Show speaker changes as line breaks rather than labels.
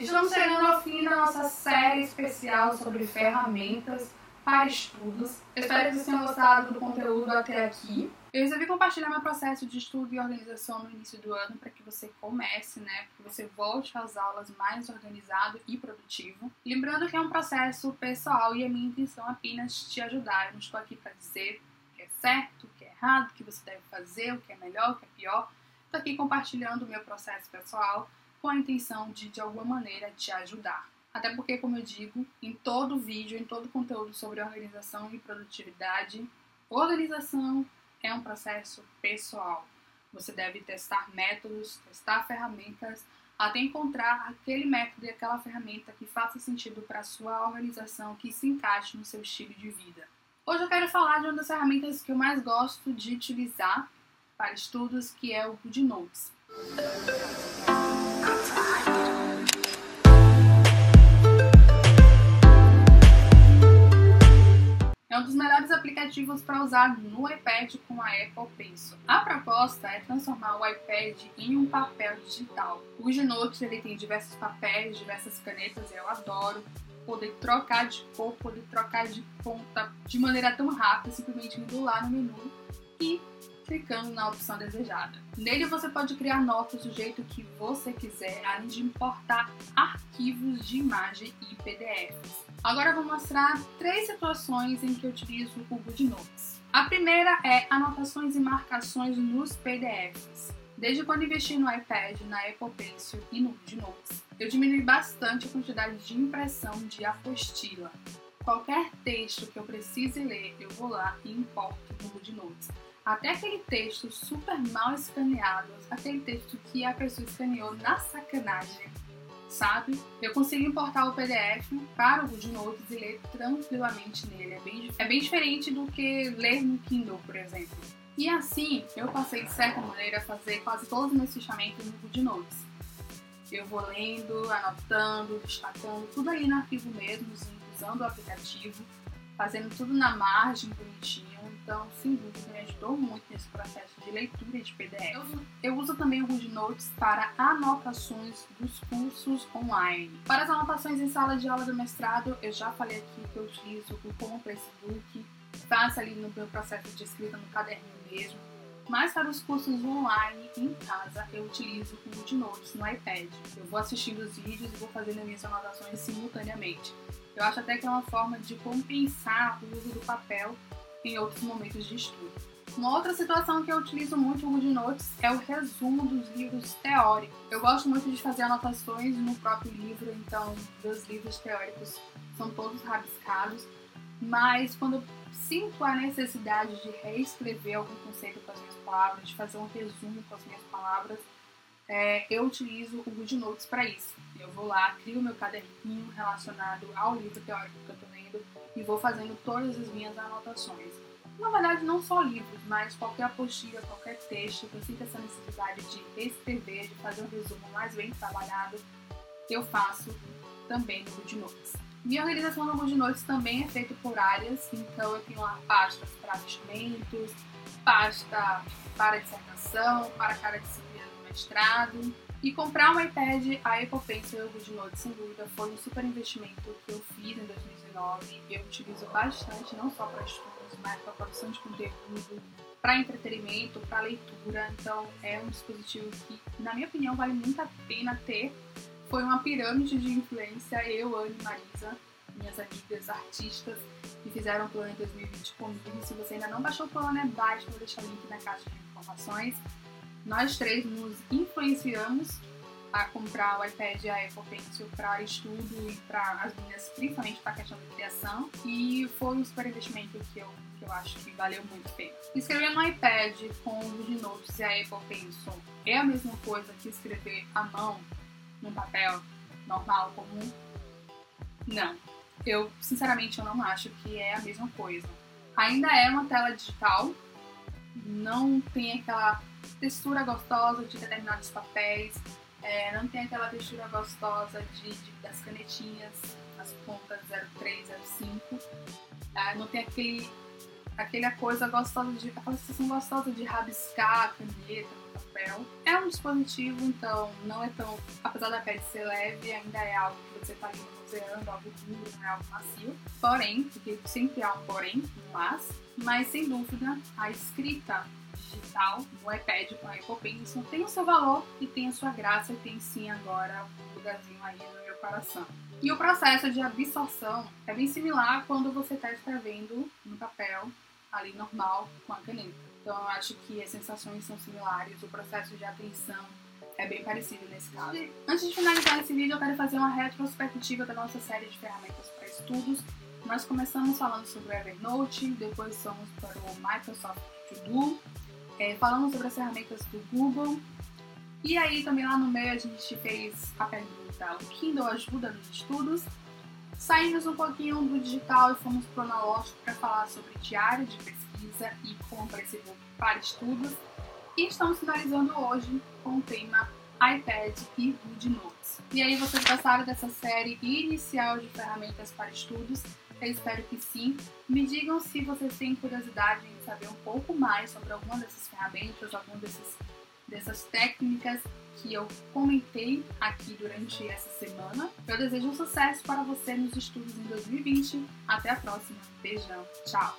Estamos chegando ao fim da nossa série especial sobre ferramentas para estudos. Espero que vocês tenham gostado do conteúdo até aqui. Eu resolvi compartilhar meu processo de estudo e organização no início do ano para que você comece, né? Para que você volte às aulas mais organizado e produtivo. Lembrando que é um processo pessoal e a minha intenção é apenas te ajudar. Eu não estou aqui para dizer o que é certo, o que é errado, o que você deve fazer, o que é melhor, o que é pior. Estou aqui compartilhando o meu processo pessoal com a intenção de, de alguma maneira, te ajudar. Até porque, como eu digo, em todo vídeo, em todo conteúdo sobre organização e produtividade, organização é um processo pessoal. Você deve testar métodos, testar ferramentas, até encontrar aquele método e aquela ferramenta que faça sentido para a sua organização, que se encaixe no seu estilo de vida. Hoje eu quero falar de uma das ferramentas que eu mais gosto de utilizar para estudos, que é o GoodNotes. É um dos melhores aplicativos para usar no iPad com a Apple Pencil. A proposta é transformar o iPad em um papel digital. O GoodNotes ele tem diversos papéis, diversas canetas, eu adoro poder trocar de cor, poder trocar de ponta de maneira tão rápida, simplesmente indo lá no menu e clicando na opção desejada. Nele você pode criar notas do jeito que você quiser, além de importar arquivos de imagem e PDFs. Agora eu vou mostrar três situações em que eu utilizo o GoodNotes. A primeira é anotações e marcações nos PDFs. Desde quando investi no iPad, na Apple Pencil e no GoodNotes, eu diminui bastante a quantidade de impressão de apostila. Qualquer texto que eu precise ler, eu vou lá e importo no GoodNotes até aquele texto super mal escaneado, aquele texto que a pessoa escaneou na sacanagem, sabe? Eu consigo importar o PDF para o GoodNotes e ler tranquilamente nele. É bem, é bem diferente do que ler no Kindle, por exemplo. E assim, eu passei de certa maneira a fazer quase todos os meus fichamentos no GoodNotes. Eu vou lendo, anotando, destacando, tudo ali no arquivo mesmo, usando o aplicativo, fazendo tudo na margem, bonitinho então, sem dúvida, me ajudou muito nesse processo de leitura de PDF. Eu, uso também o GoodNotes para anotações dos cursos online. Para as anotações em sala de aula do mestrado, eu já falei aqui que eu utilizo o Compass Book, faço ali no meu processo de escrita no caderninho mesmo. Mas para os cursos online em casa, eu utilizo o GoodNotes no iPad. Eu vou assistindo os vídeos e vou fazendo minhas anotações simultaneamente. Eu acho até que é uma forma de compensar o uso do papel em outros momentos de estudo. Uma outra situação que eu utilizo muito o GoodNotes é o resumo dos livros teóricos. Eu gosto muito de fazer anotações no próprio livro, então meus livros teóricos são todos rabiscados, mas quando eu sinto a necessidade de reescrever algum conceito com as minhas palavras, de fazer um resumo com as minhas palavras, é, eu utilizo o GoodNotes para isso. Eu vou lá, crio meu caderninho relacionado ao livro teórico que eu estou lendo e vou fazendo todas as minhas anotações. Na verdade, não só livros, mas qualquer apostila, qualquer texto que eu sinta essa necessidade de escrever, de fazer um resumo mais bem trabalhado, eu faço também no GoodNotes. Minha organização no GoodNotes também é feita por áreas, então eu tenho lá pastas para investimentos, pasta para dissertação, para cada disciplina mestrado, e comprar um iPad, a Apple Pencil e o GoodNotes, sem dúvida, foi um super investimento que eu fiz em 2019. Eu utilizo bastante, não só para estudos, mas para produção de conteúdo, para entretenimento, para leitura. Então, é um dispositivo que, na minha opinião, vale muito a pena ter. Foi uma pirâmide de influência, eu, Anne e Marisa, minhas amigas artistas, que fizeram o plano em 2020 comigo. Se você ainda não baixou o plano, é baixo, vou deixar o link na caixa de informações nós três nos influenciamos a comprar o iPad e a Apple Pencil para estudo e para as meninas, principalmente para a questão de criação. E foi um super investimento que eu, que eu acho que valeu muito a pena. Escrever no iPad com o GoodNotes e a Apple Pencil é a mesma coisa que escrever à mão num papel normal, comum? Não. Eu, sinceramente, eu não acho que é a mesma coisa. Ainda é uma tela digital, não tem aquela textura gostosa de determinados papéis, é, não tem aquela textura gostosa de, de, das canetinhas, as pontas 03, 05, tá? não tem aquele, aquela coisa gostosa de, aquela sensação gostosa de rabiscar a caneta, papel. É um dispositivo, então não é tão. Apesar da pele ser leve, ainda é algo que você está ali algo duro, não é algo macio. Porém, porque sempre há um porém, um mas, mas sem dúvida, a escrita digital no iPad com a Apple Pencil tem o seu valor e tem a sua graça e tem sim agora um lugarzinho aí no meu coração. E o processo de absorção é bem similar quando você está escrevendo no papel ali normal com a caneta. Então eu acho que as sensações são similares, o processo de atenção é bem parecido nesse caso. Antes de finalizar esse vídeo, eu quero fazer uma retrospectiva da nossa série de ferramentas para estudos. Nós começamos falando sobre o Evernote, depois fomos para o Microsoft To Do, é, falamos sobre as ferramentas do Google, e aí também lá no meio a gente fez a pergunta, o Kindle ajuda nos estudos? Saímos um pouquinho do digital e fomos para o analógico para falar sobre diário de pesquisa e compra esse book para estudos. E estamos finalizando hoje com o tema iPad e GoodNotes. E aí, vocês gostaram dessa série inicial de ferramentas para estudos? Eu espero que sim. Me digam se vocês têm curiosidade em saber um pouco mais sobre alguma dessas ferramentas, algum desses dessas técnicas que eu comentei aqui durante essa semana. Eu desejo um sucesso para você nos estudos em 2020. Até a próxima. Beijão. Tchau.